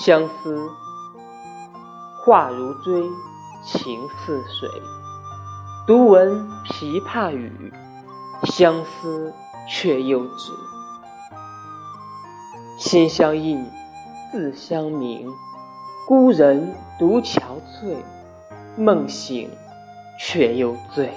相思，画如锥，情似水。独闻琵琶语，相思却又止。心相印，字相明。孤人独憔悴，梦醒却又醉。